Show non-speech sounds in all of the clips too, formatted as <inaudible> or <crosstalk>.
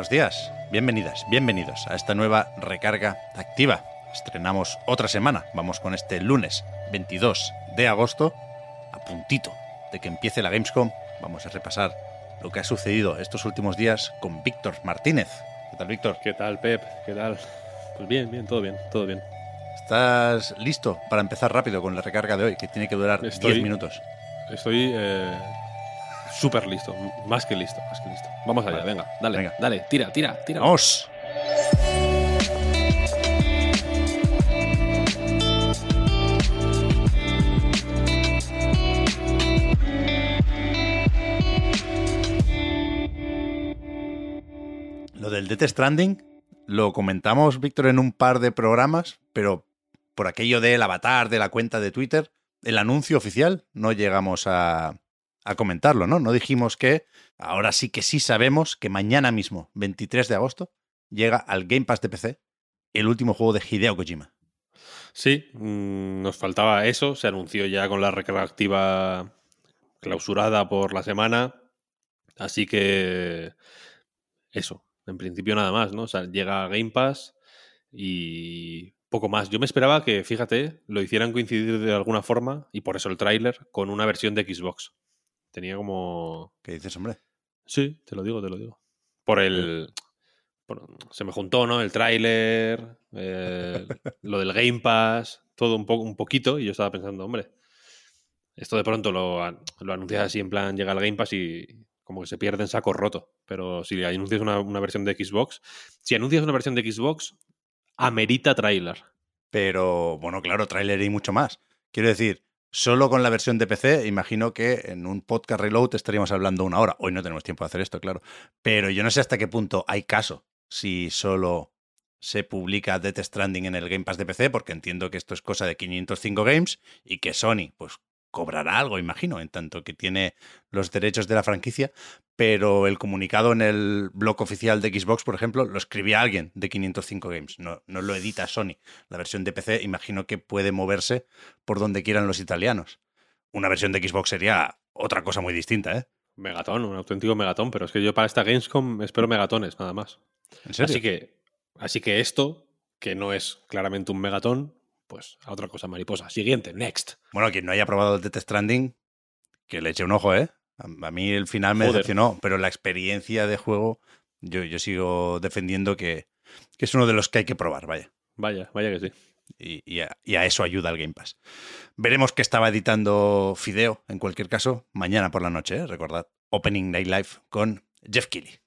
Buenos días, bienvenidas, bienvenidos a esta nueva recarga activa. Estrenamos otra semana, vamos con este lunes 22 de agosto, a puntito de que empiece la Gamescom. Vamos a repasar lo que ha sucedido estos últimos días con Víctor Martínez. ¿Qué tal, Víctor? ¿Qué tal, Pep? ¿Qué tal? Pues bien, bien, todo bien, todo bien. ¿Estás listo para empezar rápido con la recarga de hoy, que tiene que durar Estoy- 10 minutos? Estoy eh, súper listo, más que listo, más que listo. Vamos allá, Vale. venga, dale, Venga. dale, tira, tira, tira. ¡Vamos! Lo del Death Stranding lo comentamos, Víctor, en un par de programas, pero por aquello del avatar de la cuenta de Twitter, el anuncio oficial no llegamos a, a comentarlo, ¿no? No dijimos que ahora sí que sí sabemos que mañana mismo, 23 de agosto, llega al Game Pass de PC el último juego de Hideo Kojima. Sí, mm, nos faltaba eso, se anunció ya con la recarga activa clausurada por la semana, así que eso, en principio nada más, ¿no? O sea, llega Game Pass y poco más. Yo me esperaba que, fíjate, lo hicieran coincidir de alguna forma, y por eso el tráiler, con una versión de Xbox. Tenía como... ¿Qué dices, hombre? Sí, te lo digo, te lo digo. Por el. por- se me juntó, ¿no? El tráiler, <laughs> lo del Game Pass, todo un, poco un poquito, y yo estaba pensando, hombre, esto de pronto lo, lo anuncias así en plan, llega al Game Pass y como que se pierde en saco roto. Pero si anuncias una, una versión de Xbox, si anuncias una versión de Xbox, amerita tráiler. Pero bueno, claro, tráiler y mucho más. Quiero decir, solo con la versión de PC, imagino que en un podcast reload estaríamos hablando una hora. Hoy no tenemos tiempo de hacer esto, claro. Pero yo no sé hasta qué punto hay caso si solo se publica Death Stranding en el Game Pass de PC, porque entiendo que esto es cosa de 505 Games y que Sony, pues cobrará algo, imagino, en tanto que tiene los derechos de la franquicia, pero el comunicado en el blog oficial de Xbox, por ejemplo, lo escribía alguien de 505 Games, no, no lo edita Sony. La versión de PC imagino que puede moverse por donde quieran los italianos. Una versión de Xbox sería otra cosa muy distinta, ¿eh? Megatón, un auténtico megatón, pero es que yo para esta Gamescom espero megatones, nada más. ¿En serio? Así que, así que esto, que no es claramente un megatón, pues a otra cosa mariposa. Siguiente, next. Bueno, quien no haya probado el Death Stranding, que le eche un ojo, ¿eh? A mí el final me Joder. decepcionó, pero la experiencia de juego, yo, yo sigo defendiendo que, que es uno de los que hay que probar, vaya. Vaya, vaya que sí. y, y a, y a eso ayuda el Game Pass. Veremos qué estaba editando Fideo, en cualquier caso, mañana por la noche, ¿eh? recordad, Opening Night Live con Jeff Keighley.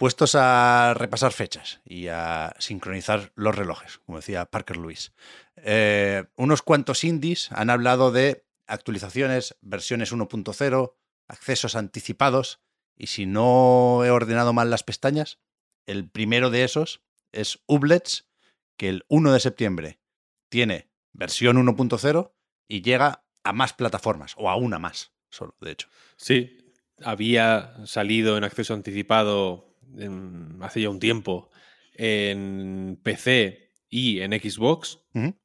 Puestos a repasar fechas y a sincronizar los relojes, como decía Parker Lewis. Eh, unos cuantos indies han hablado de actualizaciones, versiones 1.0, accesos anticipados, y si no he ordenado mal las pestañas, el primero de esos es Ublets, que el 1 de septiembre tiene versión 1.0 y llega a más plataformas, o a una más, solo, de hecho. Sí, había salido en acceso anticipado en- hace ya un tiempo en PC y en Xbox.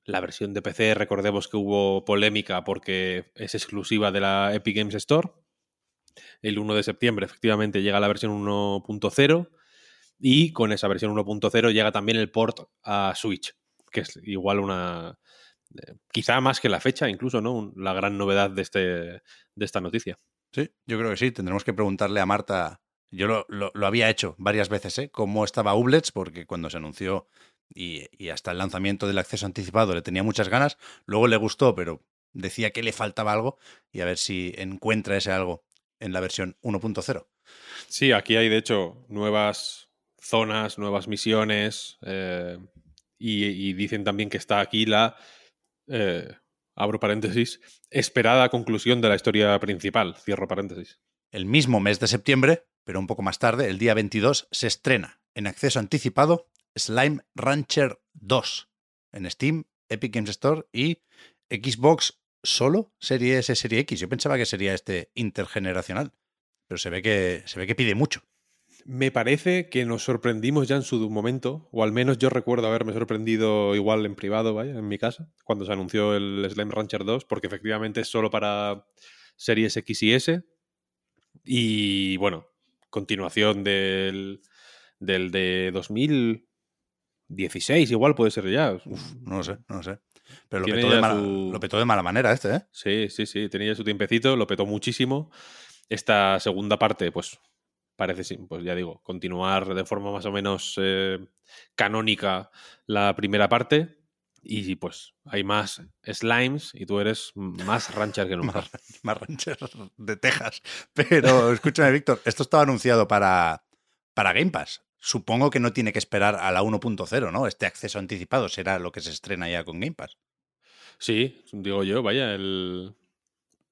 La versión de PC, recordemos que hubo polémica porque es exclusiva de la Epic Games Store. El 1 de septiembre, efectivamente, llega la versión 1.0 y con esa versión 1.0 llega también el port a Switch, que es igual una... eh, Quizá más que la fecha, incluso, ¿no? Un- La gran novedad de, este, de esta noticia. Sí, yo creo que sí. Tendremos que preguntarle a Marta. Yo lo, lo- lo había hecho varias veces, ¿eh? Cómo estaba Ublets, porque cuando se anunció y, y hasta el lanzamiento del acceso anticipado le tenía muchas ganas. Luego le gustó, pero decía que le faltaba algo y a ver si encuentra ese algo en la versión 1.0. Sí, aquí hay de hecho nuevas zonas, nuevas misiones eh, y, y dicen también que está aquí la eh, abro paréntesis, esperada conclusión de la historia principal, cierro paréntesis. El mismo mes de septiembre, pero un poco más tarde, el día 22, se estrena en acceso anticipado Slime Rancher 2 en Steam, Epic Games Store y Xbox solo, Serie S, Serie X. Yo pensaba que sería este intergeneracional, pero se ve que, se ve que pide mucho. Me parece que nos sorprendimos ya en su momento, o al menos yo recuerdo haberme sorprendido igual en privado, vaya, en mi casa, cuando se anunció el Slime Rancher 2, porque efectivamente es solo para series X y S. Y bueno, continuación del, del de 2016, igual puede ser ya. no lo sé, no lo sé. Pero lo petó, de mala, lo petó, de mala, manera este, ¿eh? Sí, sí, sí. Tenía su tiempecito, lo petó muchísimo. Esta segunda parte, pues parece, pues ya digo, continuar de forma más o menos eh, canónica la primera parte. Y pues hay más slimes y tú eres más rancher que <laughs> nunca. más, <laughs> más rancher de Texas. Pero escúchame, Víctor, esto estaba anunciado para, para Game Pass. Supongo que no tiene que esperar a la 1.0, ¿no? Este acceso anticipado será lo que se estrena ya con Game Pass. Sí, digo yo, vaya, el,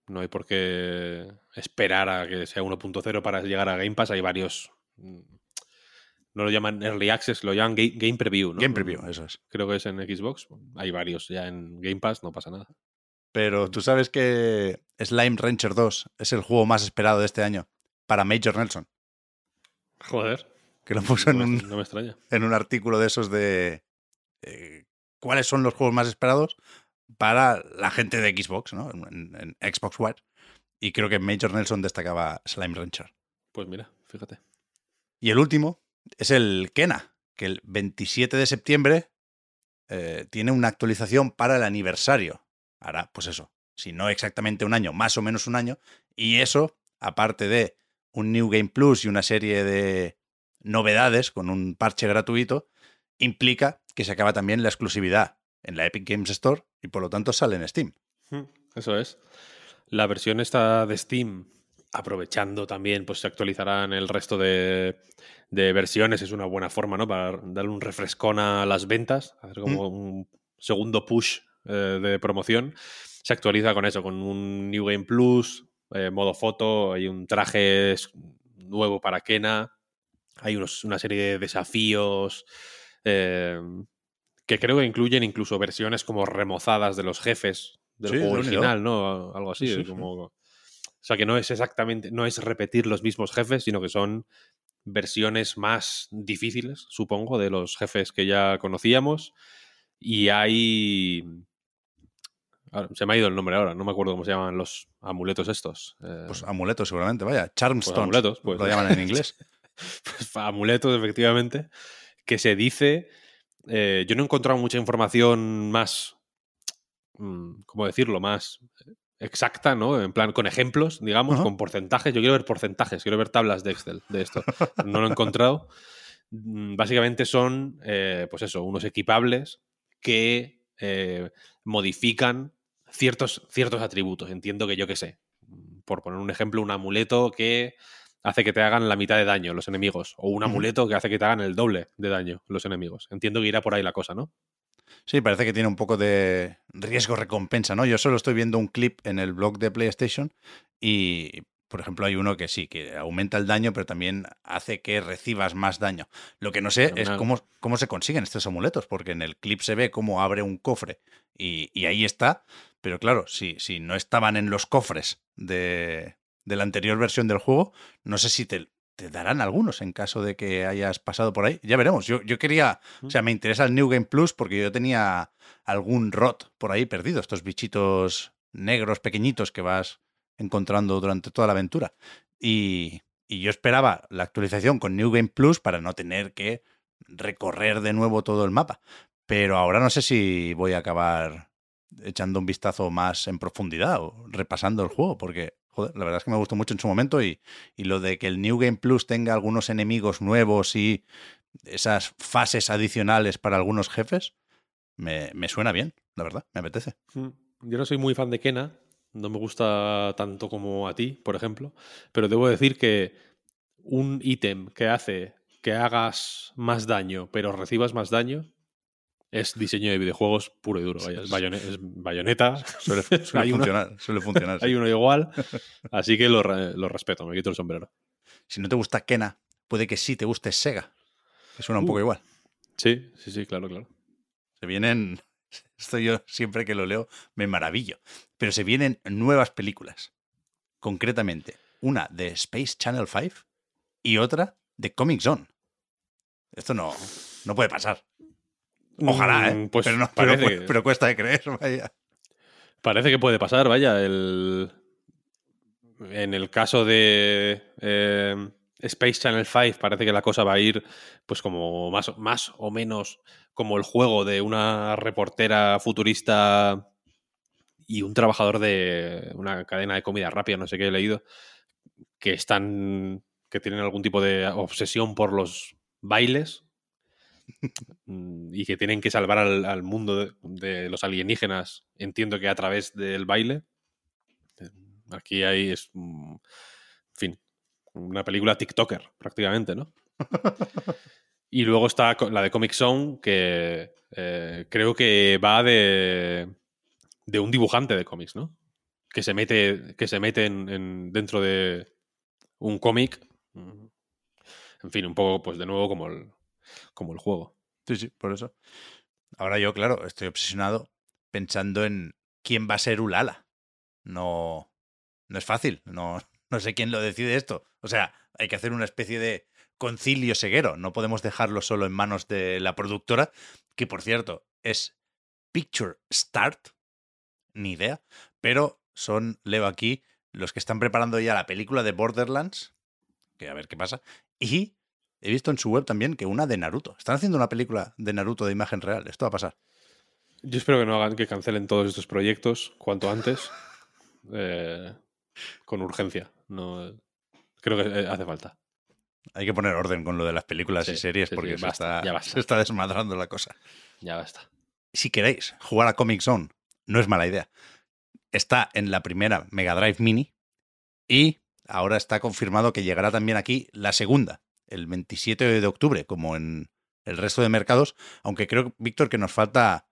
no hay por qué esperar a que sea 1.0 para llegar a Game Pass. Hay varios. No lo llaman Early Access, lo llaman Game, Preview, ¿no? Game Preview, eso es. Creo que es en Xbox. Hay varios ya en Game Pass, no pasa nada. Pero tú sabes que Slime Rancher 2 es el juego más esperado de este año para Major Nelson. Joder. Que lo puso en, un, no me extraña. en un artículo de esos de eh, cuáles son los juegos más esperados para la gente de Xbox, ¿no? En, Xbox One. Y creo que Major Nelson destacaba Slime Rancher. Pues mira, fíjate. Y el último es el Kena, que el 27 de septiembre eh, tiene una actualización para el aniversario. Ahora, pues eso, si no exactamente un año, más o menos un año. Y eso, aparte de un New Game Plus y una serie de novedades con un parche gratuito, implica que se acaba también la exclusividad en la Epic Games Store y por lo tanto sale en Steam. Eso es. La versión esta de Steam, aprovechando también, pues se actualizarán el resto de, versiones. Es una buena forma, ¿no? Para darle un refrescón a las ventas, hacer como hmm. un segundo push eh, de promoción. Se actualiza con eso, con un New Game Plus, eh, modo foto, hay un traje nuevo para Kena, hay unos, una serie de desafíos. Eh, que creo que incluyen incluso versiones como remozadas de los jefes del juego original, ¿no? Algo así. como... O sea, que no es exactamente, no es repetir los mismos jefes, sino que son versiones más difíciles, supongo, de los jefes que ya conocíamos. Y hay... Se me ha ido el nombre ahora, no me acuerdo cómo se llaman los amuletos estos. Eh. Pues amuletos seguramente, vaya. Charmstones. Pues amuletos, pues. Lo llaman en <laughs> inglés. pues amuletos, efectivamente, que se dice eh, yo no he encontrado mucha información más, mm, ¿cómo decirlo? Más exacta, ¿no? En plan, con ejemplos, digamos, con porcentajes. Yo quiero ver porcentajes, quiero ver tablas de Excel de esto. No lo he encontrado. Mm, básicamente son, eh, pues eso, unos equipables que eh, modifican ciertos, ciertos atributos. Entiendo que yo qué sé. Por poner un ejemplo, un amuleto que hace que te hagan la mitad de daño los enemigos. O un amuleto que hace que te hagan el doble de daño los enemigos. Entiendo que irá por ahí la cosa, ¿no? Sí, parece que tiene un poco de riesgo-recompensa, ¿no? Yo solo estoy viendo un clip en el blog de PlayStation y, por ejemplo, hay uno que sí, que aumenta el daño, pero también hace que recibas más daño. Lo que no sé es cómo, cómo se consiguen estos amuletos, porque en el clip se ve cómo abre un cofre y, y ahí está, pero claro, si, si no estaban en los cofres de, de la anterior versión del juego. No sé si te, te darán algunos en caso de que hayas pasado por ahí. Ya veremos. Yo, yo quería, o sea, me interesa el New Game Plus porque yo tenía algún rot por ahí perdido, estos bichitos negros pequeñitos que vas encontrando durante toda la aventura. Y, y yo esperaba la actualización con New Game Plus para no tener que recorrer de nuevo todo el mapa. Pero ahora no sé si voy a acabar echando un vistazo más en profundidad o repasando el juego, porque joder, la verdad es que me gustó mucho en su momento y, lo de que el New Game Plus tenga algunos enemigos nuevos y esas fases adicionales para algunos jefes, me, suena bien, la verdad, me apetece. Mm, yo no soy muy fan de Kena, no me gusta tanto como a ti, por ejemplo, pero debo decir que un ítem que hace que hagas más daño, pero recibas más daño, es diseño de videojuegos puro y duro. Vaya, es, bayone- es bayoneta. <laughs> <laughs> Suele, suele Hay uno- funcionar, <laughs> suele funcionar. sí. Hay uno igual. Así que lo, re- lo respeto, me quito el sombrero. Si no te gusta Kena, puede que sí te guste Sega. Que suena un Uh. poco igual. Sí, sí, sí, claro, claro. Se vienen. Esto yo siempre que lo leo me maravillo. Pero se vienen nuevas películas. Concretamente, una de Space Channel 5 y otra de Comic Zone. Esto no, no puede pasar. Ojalá, ¿eh? Mm, Pues pero, no, pero, parece, pero cuesta de creer, vaya. parece que puede pasar, vaya. El... En el caso de eh, Space Channel 5 parece que la cosa va a ir pues como más, más o menos como el juego de una reportera futurista y un trabajador de una cadena de comida rápida, no sé qué he leído, que están que tienen algún tipo de obsesión por los bailes y que tienen que salvar al, al mundo de, de los alienígenas, entiendo que a través del baile. Eh, Aquí hay, es, mm, en fin, una película TikToker prácticamente, ¿no? <laughs> y luego está la de Comic Zone, que eh, creo que va de, de un dibujante de cómics, ¿no? Que se mete, que se mete en, en- dentro de un cómic. Mm. En fin, un poco, pues de nuevo, como el, como el juego. Sí, sí, por eso. Ahora yo, claro, estoy obsesionado pensando en quién va a ser Ulala. No, no es fácil. No, <laughs> no sé quién lo decide esto. O sea, hay que hacer una especie de concilio ceguero. No podemos dejarlo solo en manos de la productora, que por cierto es Picture Start. Ni idea. Pero son, leo aquí, los que están preparando ya la película de Borderlands. Que a ver qué pasa. Y He visto en su web también que una de Naruto. Están haciendo una película de Naruto de imagen real. Esto va a pasar. Yo espero que no hagan que cancelen todos estos proyectos cuanto antes. <laughs> eh, con urgencia. No, creo que eh, hace falta. Hay que poner orden con lo de las películas y series sí, porque sí, se, basta, está, ya <laughs> basta. se está desmadrando la cosa. Ya basta. Si queréis jugar a Comic Zone, no es mala idea. Está en la primera Mega Drive Mini y ahora está confirmado que llegará también aquí la segunda, el 27 de octubre, como en el resto de mercados, aunque creo, Víctor, que nos falta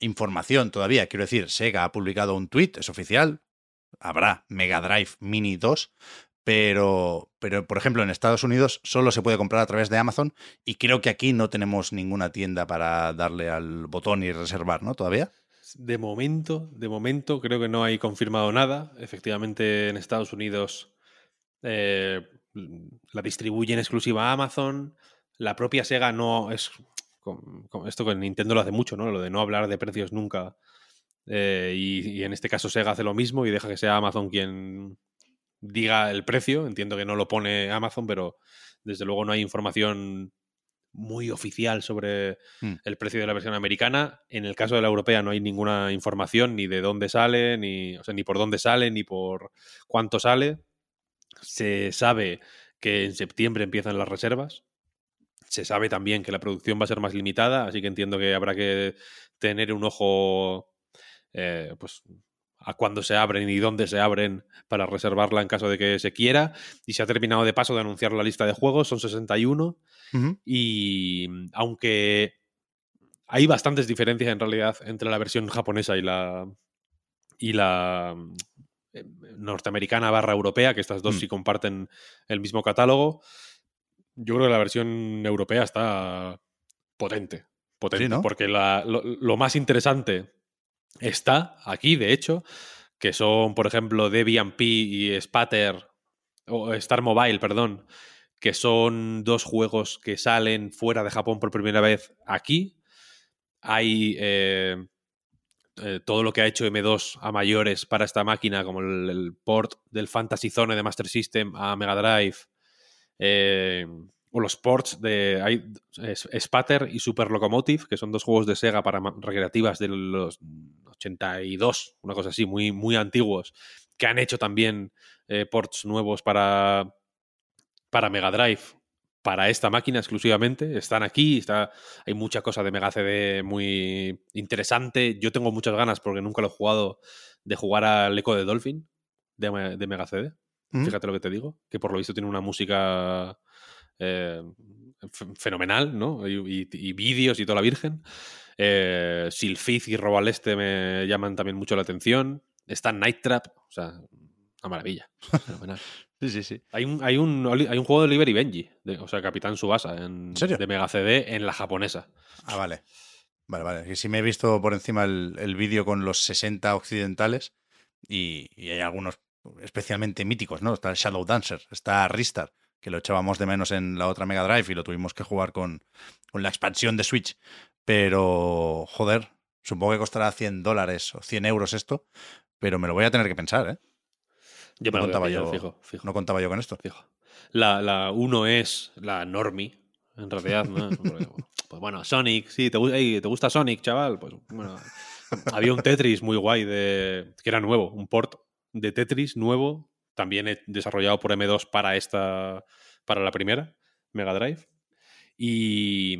información todavía. Quiero decir, Sega ha publicado un tweet, es oficial, habrá Mega Drive Mini 2, pero, pero por ejemplo en Estados Unidos solo se puede comprar a través de Amazon y creo que aquí no tenemos ninguna tienda para darle al botón y reservar, ¿no? Todavía. De momento, de momento, creo que no hay confirmado nada. Efectivamente, en Estados Unidos eh, la distribuyen exclusiva a Amazon. La propia Sega no es. con- con esto con Nintendo lo hace mucho, ¿no? Lo de no hablar de precios nunca. Eh, y, y en este caso Sega hace lo mismo y deja que sea Amazon quien diga el precio. Entiendo que no lo pone Amazon, pero desde luego no hay información muy oficial sobre Mm. el precio de la versión americana. En el caso de la europea no hay ninguna información ni de dónde sale, ni, o sea, ni por dónde sale, ni por cuánto sale. Se sabe que en septiembre empiezan las reservas. Se sabe también que la producción va a ser más limitada, así que entiendo que habrá que tener un ojo eh, pues, a cuándo se abren y dónde se abren para reservarla en caso de que se quiera. Y se ha terminado de paso de anunciar la lista de juegos, son 61. Ujú. Y mm, aunque hay bastantes diferencias en realidad entre la versión japonesa y la y la mm, norteamericana barra europea, que estas dos Mm. sí comparten el mismo catálogo, yo creo que la versión europea está potente. Potente. Sí, ¿no? Porque la- lo, lo más interesante está aquí, de hecho, que son, por ejemplo, Debian P y Spatter, o Star Mobile, perdón, que son dos juegos que salen fuera de Japón por primera vez aquí. Hay eh, eh, todo lo que ha hecho M2 a mayores para esta máquina, como el, port del Fantasy Zone de Master System a Mega Drive, eh, o los ports de es- Spatter y Super Locomotive, que son dos juegos de Sega para recreativas de los 82, una cosa así, muy, muy antiguos, que han hecho también eh, ports nuevos para, para Mega Drive, para esta máquina exclusivamente. Están aquí, está, hay mucha cosa de Mega CD muy interesante. Yo tengo muchas ganas, porque nunca lo he jugado, de jugar al Echo de Dolphin de, de Mega CD. Ujú. Fíjate lo que te digo, que por lo visto tiene una música eh, fenomenal, ¿no? Y, vídeos y toda la virgen. Eh, Silfiz y Robaleste me llaman también mucho la atención. Está Night Trap, o sea, una maravilla. <laughs> Fenomenal. Sí, sí, sí. Hay un, hay un, hay un juego de Oliver y Benji, o sea, Capitán Subasa, en, de Mega CD en la japonesa. Ah, vale. Vale, vale. Y sí me he visto por encima el, el vídeo con los 60 occidentales y, y, hay algunos especialmente míticos, ¿no? Está el Shadow Dancer, está Ristar, que lo echábamos de menos en la otra Mega Drive y lo tuvimos que jugar con, con la expansión de Switch. Pero, joder, supongo que costará 100 dólares o 100 euros esto, pero me lo voy a tener que pensar, ¿eh? Yo me no, contaba yo, fijo, no contaba yo con esto. Fijo. La, la uno es la Normie, en realidad, ¿no? <laughs> pues bueno, Sonic, sí, ¿te, ¿te gusta Sonic, chaval? Pues bueno, había un Tetris muy guay de que era nuevo, un port de Tetris nuevo, también desarrollado por M2 para esta, para la primera Mega Drive. Y,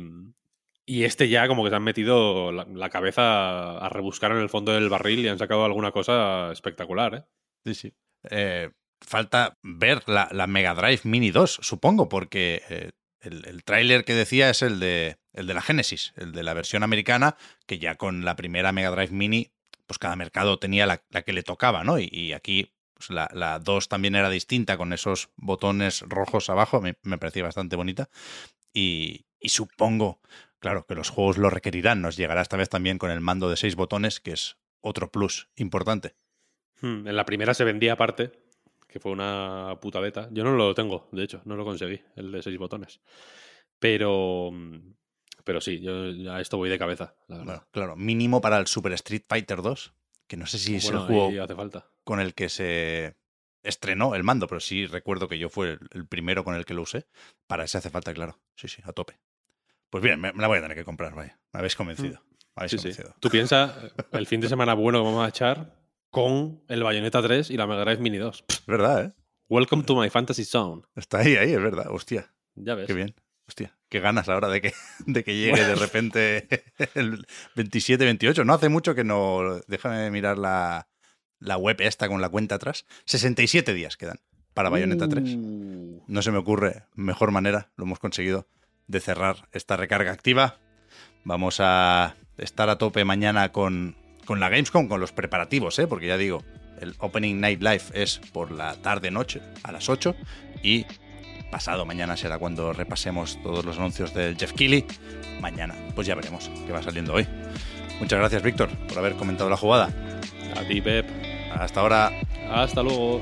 y este ya como que se han metido la, cabeza a rebuscar en el fondo del barril y han sacado alguna cosa espectacular, ¿eh? Sí, sí. Eh, falta ver la, la, Mega Drive Mini 2, supongo, porque eh, el, el tráiler que decía es el de, el de la Genesis, el de la versión americana, que ya con la primera Mega Drive Mini, pues cada mercado tenía la, que le tocaba, ¿no? Y, aquí pues la, la 2 también era distinta, con esos botones rojos abajo, me, me parecía bastante bonita. Y, y supongo, claro, que los juegos lo requerirán. Nos llegará esta vez también con el mando de seis botones, que es otro plus importante. Hmm, en la primera se vendía aparte, que fue una puta beta. Yo no lo tengo, de hecho, no lo conseguí, el de seis botones. Pero, pero sí, yo a esto voy de cabeza, la verdad. Claro, mínimo para el Super Street Fighter 2, que no sé si es el juego hace falta. con el que se estrenó el mando, pero sí recuerdo que yo fue el, primero con el que lo usé. Para ese hace falta, claro. Sí, sí, a tope. Pues bien, me, la voy a tener que comprar, vaya. Me habéis convencido. Me habéis convencido. Tú piensas, el fin de <laughs> semana bueno que vamos a echar con el Bayonetta 3 y la Mega Drive Mini 2. Es verdad, ¿eh? Welcome to my fantasy zone. Está ahí, ahí, es verdad. Hostia. Ya ves. Qué bien. Hostia, qué ganas ahora de que, <laughs> de que llegue de repente <laughs> el 27-28. No hace mucho que no. Déjame mirar la, la web esta con la cuenta atrás. 67 días quedan para Bayonetta 3. Uh. No se me ocurre mejor manera, lo hemos conseguido, de cerrar esta recarga activa. Vamos a estar a tope mañana con con la Gamescom, con los preparativos, ¿eh? porque ya digo, el Opening Night Live es por la tarde-noche a las 8 y pasado mañana será cuando repasemos todos los anuncios del Jeff Keighley. Mañana, pues ya veremos qué va saliendo hoy. Muchas gracias, Víctor, por haber comentado la jugada. A ti, Pep. Hasta ahora. Hasta luego.